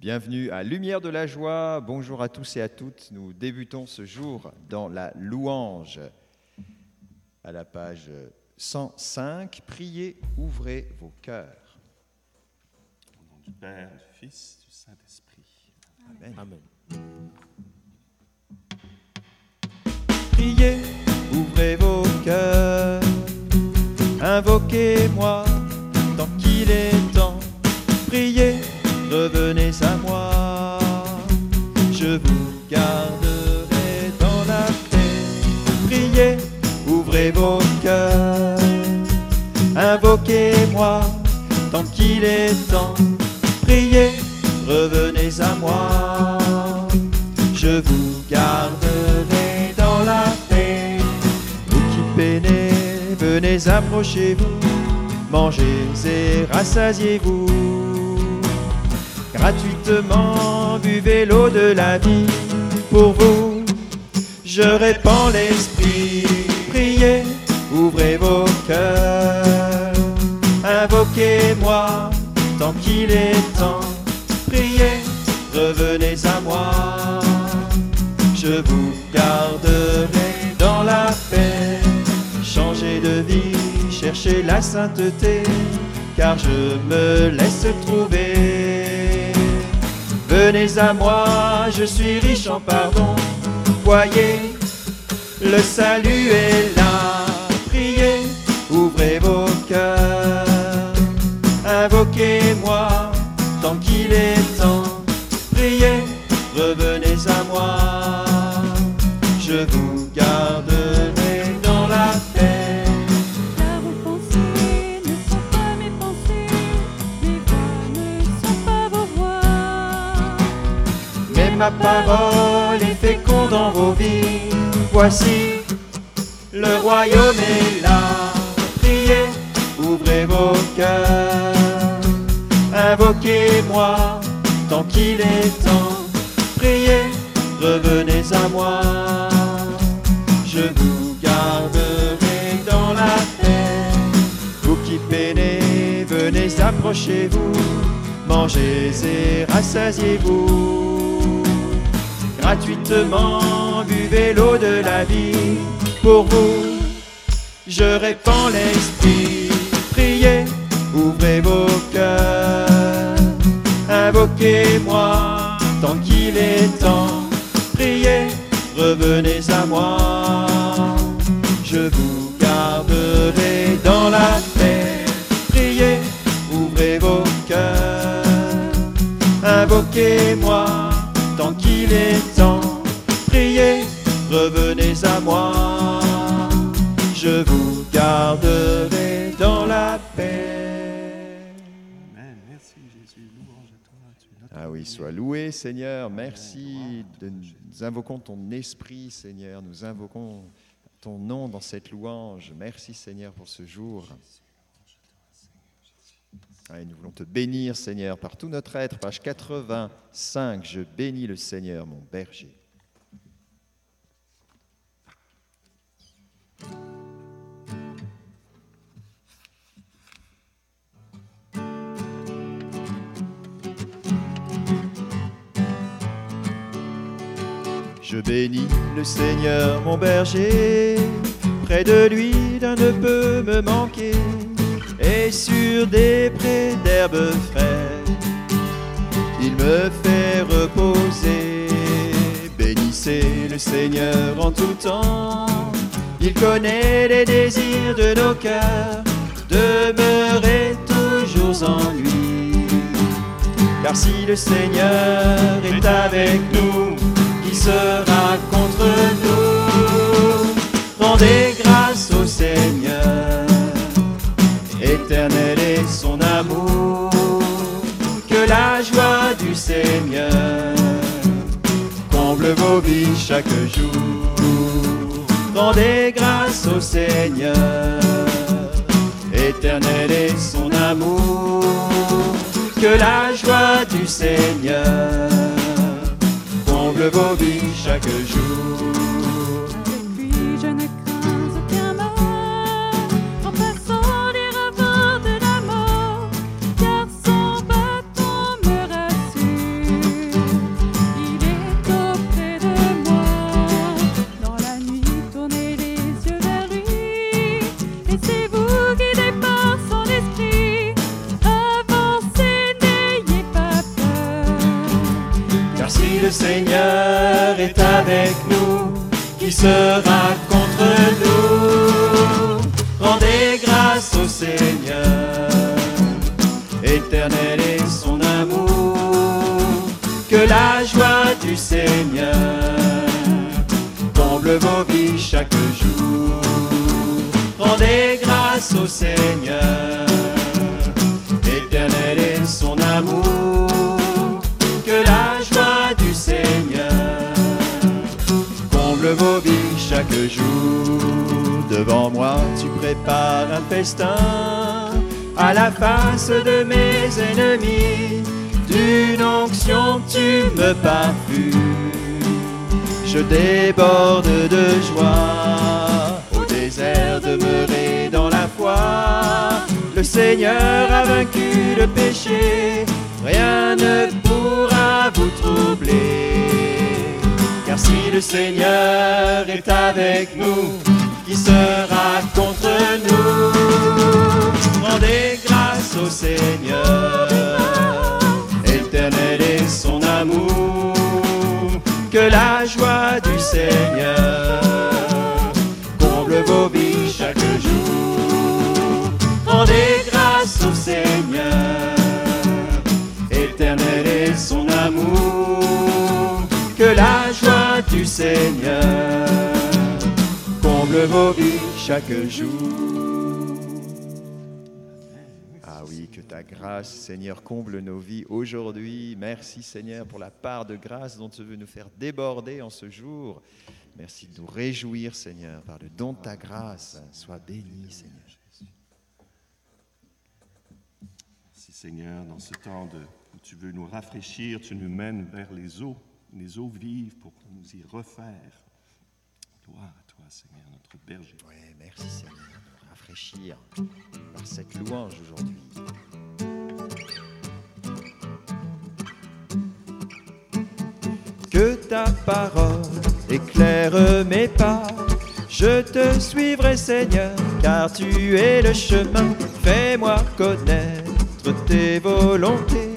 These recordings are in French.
Bienvenue à Lumière de la joie. Bonjour à tous et à toutes. Nous débutons ce jour dans la louange. À la page 105, priez, ouvrez vos cœurs. Au nom du Père, du Fils, du Saint-Esprit. Amen. Amen. Priez, ouvrez vos cœurs. Invoquez-moi tant qu'il est temps. Priez, revenez à moi. Je vous garderai dans la paix. Priez, ouvrez vos cœurs. Invoquez-moi tant qu'il est temps. Priez, revenez à moi. Je vous garderai dans la paix. Vous qui peinez, venez approchez-vous. Mangez et rassasiez-vous. Gratuitement, buvez l'eau de la vie. Pour vous, je répands l'esprit. Priez, ouvrez vos cœurs. Invoquez-moi tant qu'il est temps. Priez, revenez à moi. Je vous garderai dans la paix. Changez de vie, cherchez la sainteté, car je me laisse trouver. Venez à moi, je suis riche en pardon. Voyez, le salut est là. Voici, le royaume est là. Priez, ouvrez vos cœurs. Invoquez-moi tant qu'il est temps. Priez, revenez à moi. Je vous garderai dans la paix. Vous qui peinez, venez approchez-vous. Mangez et rassasiez-vous. Gratuitement, buvez l'eau de la vie. Pour vous, je répands l'esprit. Priez, ouvrez vos cœurs. Invoquez-moi tant qu'il est temps. Priez, revenez à moi. Je vous garderai dans la paix. Priez, ouvrez vos cœurs. Invoquez-moi est temps. Priez, revenez à moi. Je vous garderai dans la paix. Amen. Merci Jésus. Louange à toi. Tu es notre Ah oui, sois loué Seigneur. Merci. De, nous invoquons ton esprit Seigneur. Nous invoquons ton nom dans cette louange. Merci Seigneur pour ce jour. Nous voulons te bénir Seigneur par tout notre être. Page 85. Je bénis le Seigneur, mon berger. Je bénis le Seigneur mon berger, près de lui d'un ne peut me manquer, et sur des prés d'herbes fraîches, il me fait reposer. Bénissez le Seigneur en tout temps, il connaît les désirs de nos cœurs, demeurez toujours en lui. Car si le Seigneur est avec nous, qui sera contre nous Rendez chaque jour. Rendez grâce au Seigneur, éternel est son amour. Que la joie du Seigneur comble vos vies chaque jour. Son amour, que la joie du Seigneur comble vos vies chaque jour. Rendez grâce au Seigneur, éternel est son amour, que la joie du Seigneur comble vos vies chaque jour. Devant moi, tu prépares un festin à la face de mes ennemis. D'une onction, tu me parfumes. Je déborde de joie au désert demeuré dans la foi. Le Seigneur a vaincu le péché, rien ne pourra vous troubler. Si le Seigneur est avec nous, qui sera contre nous. Rendez grâce au Seigneur, éternel est son amour, que la joie du Seigneur comble vos vies chaque jour. Rendez grâce au Seigneur, éternel est son amour, que la joie du Seigneur comble vos vies chaque jour. Ah oui, que ta grâce, Seigneur, comble nos vies aujourd'hui. Merci, Seigneur, pour la part de grâce dont tu veux nous faire déborder en ce jour. Merci de nous réjouir, Seigneur, par le don de ta grâce. Sois béni, Seigneur. Merci Seigneur, dans ce temps de, où tu veux nous rafraîchir, tu nous mènes vers les eaux, les eaux vives pour nous y refaire. Gloire à toi Seigneur, notre berger. Oui, merci, Seigneur, de nous rafraîchir par cette louange aujourd'hui. Que ta parole éclaire mes pas. Je te suivrai, Seigneur, car tu es le chemin. Fais-moi connaître tes volontés.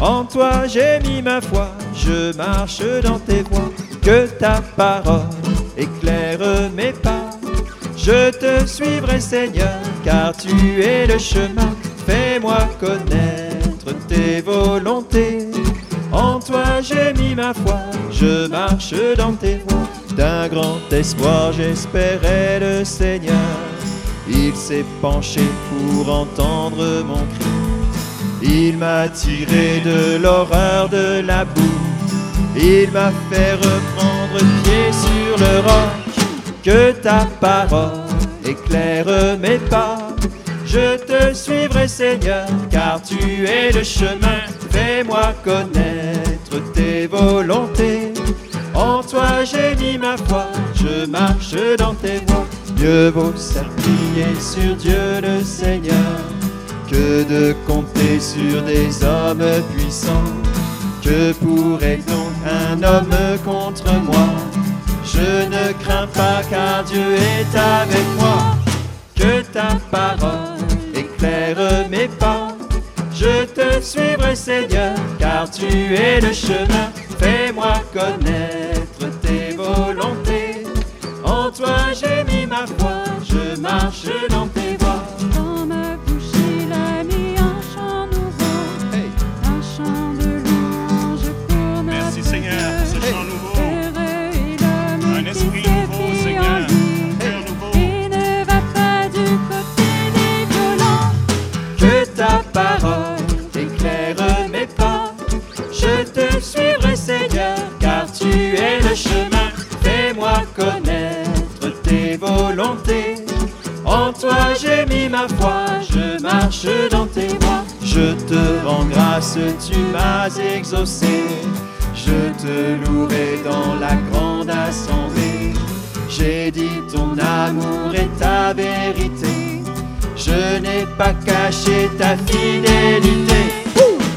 En toi j'ai mis ma foi, je marche dans tes voies. Que ta parole éclaire mes pas. Je te suivrai, Seigneur, car tu es le chemin. Fais-moi connaître tes volontés. En toi j'ai mis ma foi, je marche dans tes voies. D'un grand espoir j'espérais le Seigneur. Il s'est penché pour entendre mon cri. Il m'a tiré de l'horreur de la boue. Il m'a fait reprendre pied sur le roc. Que ta parole éclaire mes pas. Je te suivrai, Seigneur, car tu es le chemin. Fais-moi connaître tes volontés. En toi j'ai mis ma foi, je marche dans tes voies. Mieux vaut s'appuyer sur Dieu le Seigneur que de compter sur des hommes puissants. Que pourrait donc un homme contre moi? Je ne crains pas car Dieu est avec moi. Que ta parole éclaire mes pas. Je te suivrai Seigneur car tu es le chemin. Fais-moi connaître amour et ta vérité. Je n'ai pas caché ta fidélité.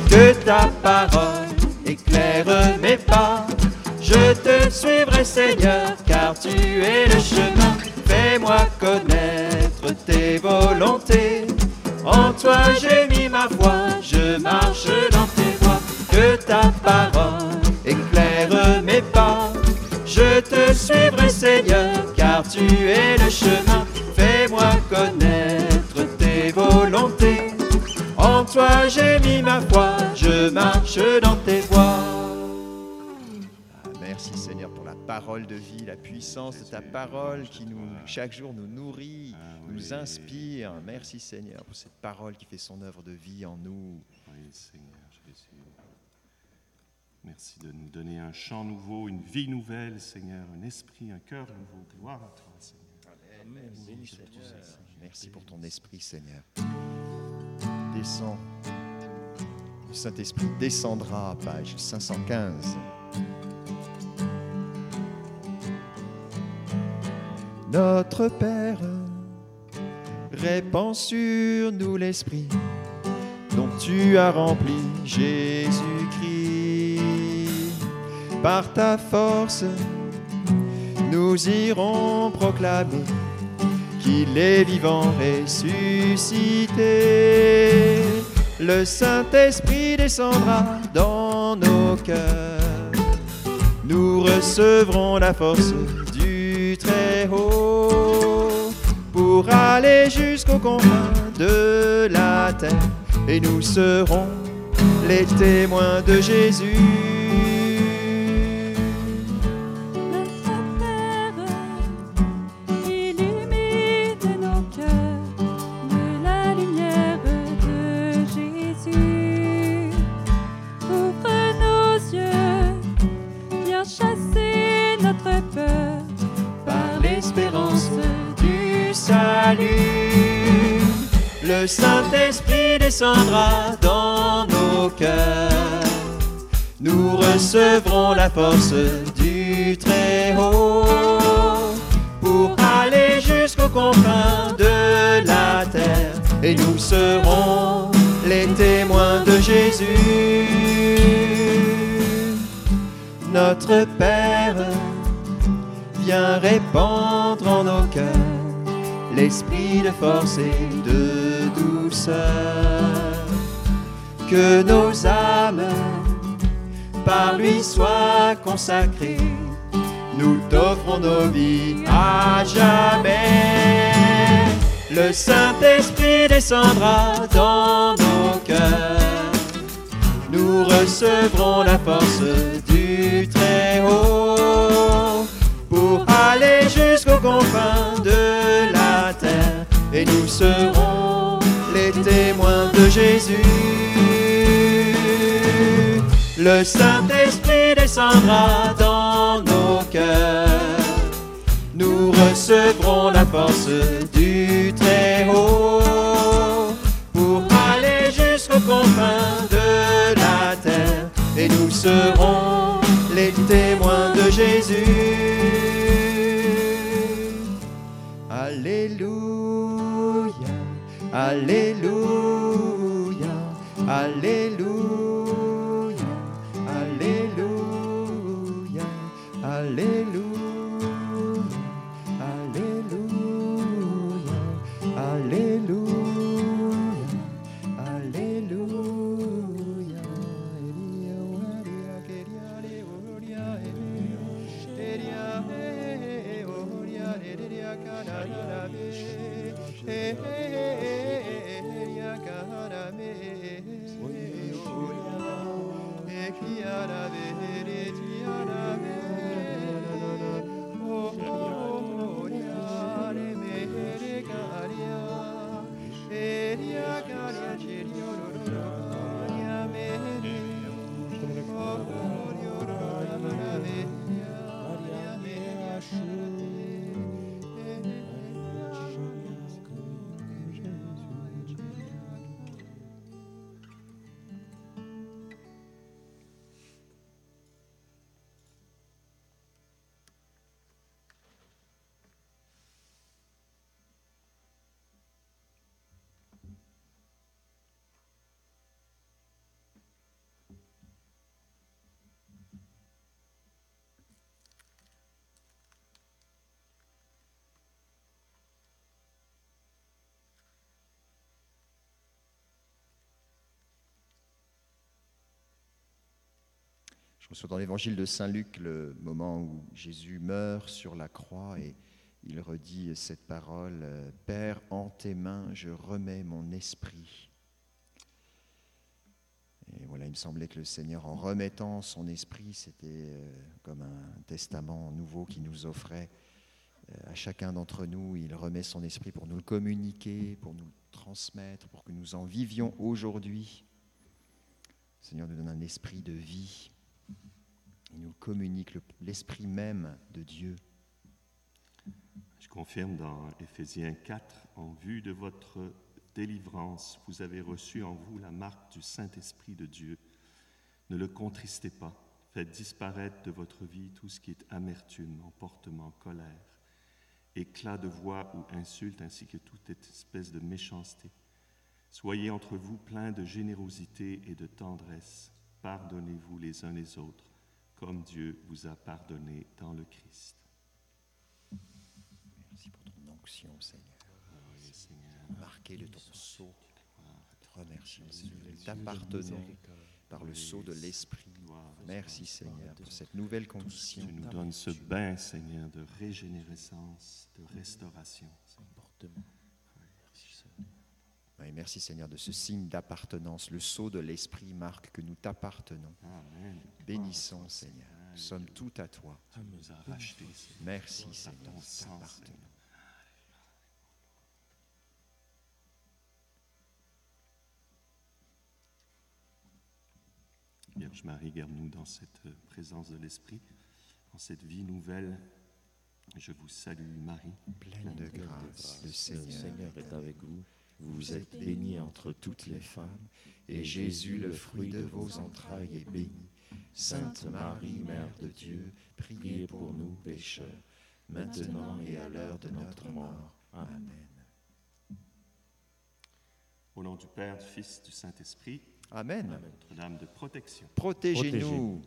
Que ta parole éclaire mes pas. Je te suivrai, Seigneur, car tu es le chemin. Fais-moi connaître tes volontés. En toi j'ai mis ma foi, je marche dans tes voies. Que ta parole éclaire mes pas. Je te suivrai Seigneur, tu es le chemin. Fais-moi connaître tes volontés. En toi j'ai mis ma foi, je marche dans tes voies. Ah, merci Seigneur pour la parole de vie, la puissance de ta parole qui nous, chaque jour nous nourrit, Ah nous inspire. Merci Seigneur pour cette parole qui fait son œuvre de vie en nous. Oui, Seigneur Jésus. Merci de nous donner un chant nouveau, une vie nouvelle, Seigneur, un esprit, un cœur nouveau. Gloire à toi, Seigneur. Merci, Merci pour ton esprit, Seigneur. Descends. Le Saint-Esprit descendra, page 515. Notre Père, répands sur nous l'Esprit dont tu as rempli Jésus-Christ. Par ta force, nous irons proclamer qu'il est vivant ressuscité. Le Saint-Esprit descendra dans nos cœurs. Nous recevrons la force du Très-Haut pour aller jusqu'aux confins de la terre. Et nous serons les témoins de Jésus. Le Saint-Esprit descendra dans nos cœurs. Nous recevrons la force du Très-Haut pour aller jusqu'aux confins de la terre. Et nous serons les témoins de Jésus. Notre Père, viens répandre en nos cœurs l'esprit de force et de douceur. Que nos âmes par lui soient consacrées. Nous t'offrons nos vies à jamais. Le Saint-Esprit descendra dans nos cœurs. Nous recevrons la force du Très-Haut pour aller jusqu'aux confins de Et nous serons les témoins de Jésus. Le Saint-Esprit descendra dans nos cœurs. Nous recevrons la force du Très-Haut pour aller jusqu'aux confins de la terre. Et nous serons les témoins de Jésus. Alléluia, Alléluia, Alléluia, da da da hit. Je reçois dans l'évangile de Saint Luc le moment où Jésus meurt sur la croix et il redit cette parole, Père, en tes mains, je remets mon esprit. Et voilà, il me semblait que le Seigneur, en remettant son esprit, c'était euh, comme un testament nouveau qui nous offrait euh, à chacun d'entre nous. Il remet son esprit pour nous le communiquer, pour nous le transmettre, pour que nous en vivions aujourd'hui. Seigneur nous donne un esprit de vie. Il nous communique le- l'esprit même de Dieu. Je confirme dans Éphésiens 4, en vue de votre délivrance, vous avez reçu en vous la marque du Saint-Esprit de Dieu. Ne le contristez pas. Faites disparaître de votre vie tout ce qui est amertume, emportement, colère, éclat de voix ou insulte, ainsi que toute espèce de méchanceté. Soyez entre vous pleins de générosité et de tendresse. Pardonnez-vous les uns les autres, comme Dieu vous a pardonné dans le Christ. Merci pour ton onction, Seigneur. Oui, Seigneur. Marqué de ton sceau. Remercions, Seigneur. Nous t'appartenons par le sceau de l'Esprit. Merci, Seigneur, pour cette nouvelle condition. Tu nous donnes ce bain, Seigneur, de régénérescence, de restauration. Merci, Seigneur. Et merci, Seigneur, de ce signe d'appartenance. Le sceau de l'Esprit marque que nous t'appartenons. Amen. Bénissons, Seigneur. Nous sommes tout à toi. Merci, Seigneur. t'appartenons. Seigneur. Vierge Marie, garde-nous dans cette euh, présence de l'Esprit, dans cette vie nouvelle. Je vous salue, Marie. Pleine de grâce, le Le Seigneur Seigneur est avec vous. Vous êtes bénie entre toutes les femmes, et Jésus, le fruit de vos entrailles, est béni. Sainte Marie, Mère de Dieu, priez pour nous pécheurs, maintenant et à l'heure de notre mort. Amen. Au nom du Père, du Fils, du Saint-Esprit, Amen. Notre-Dame de protection. Protégez-nous.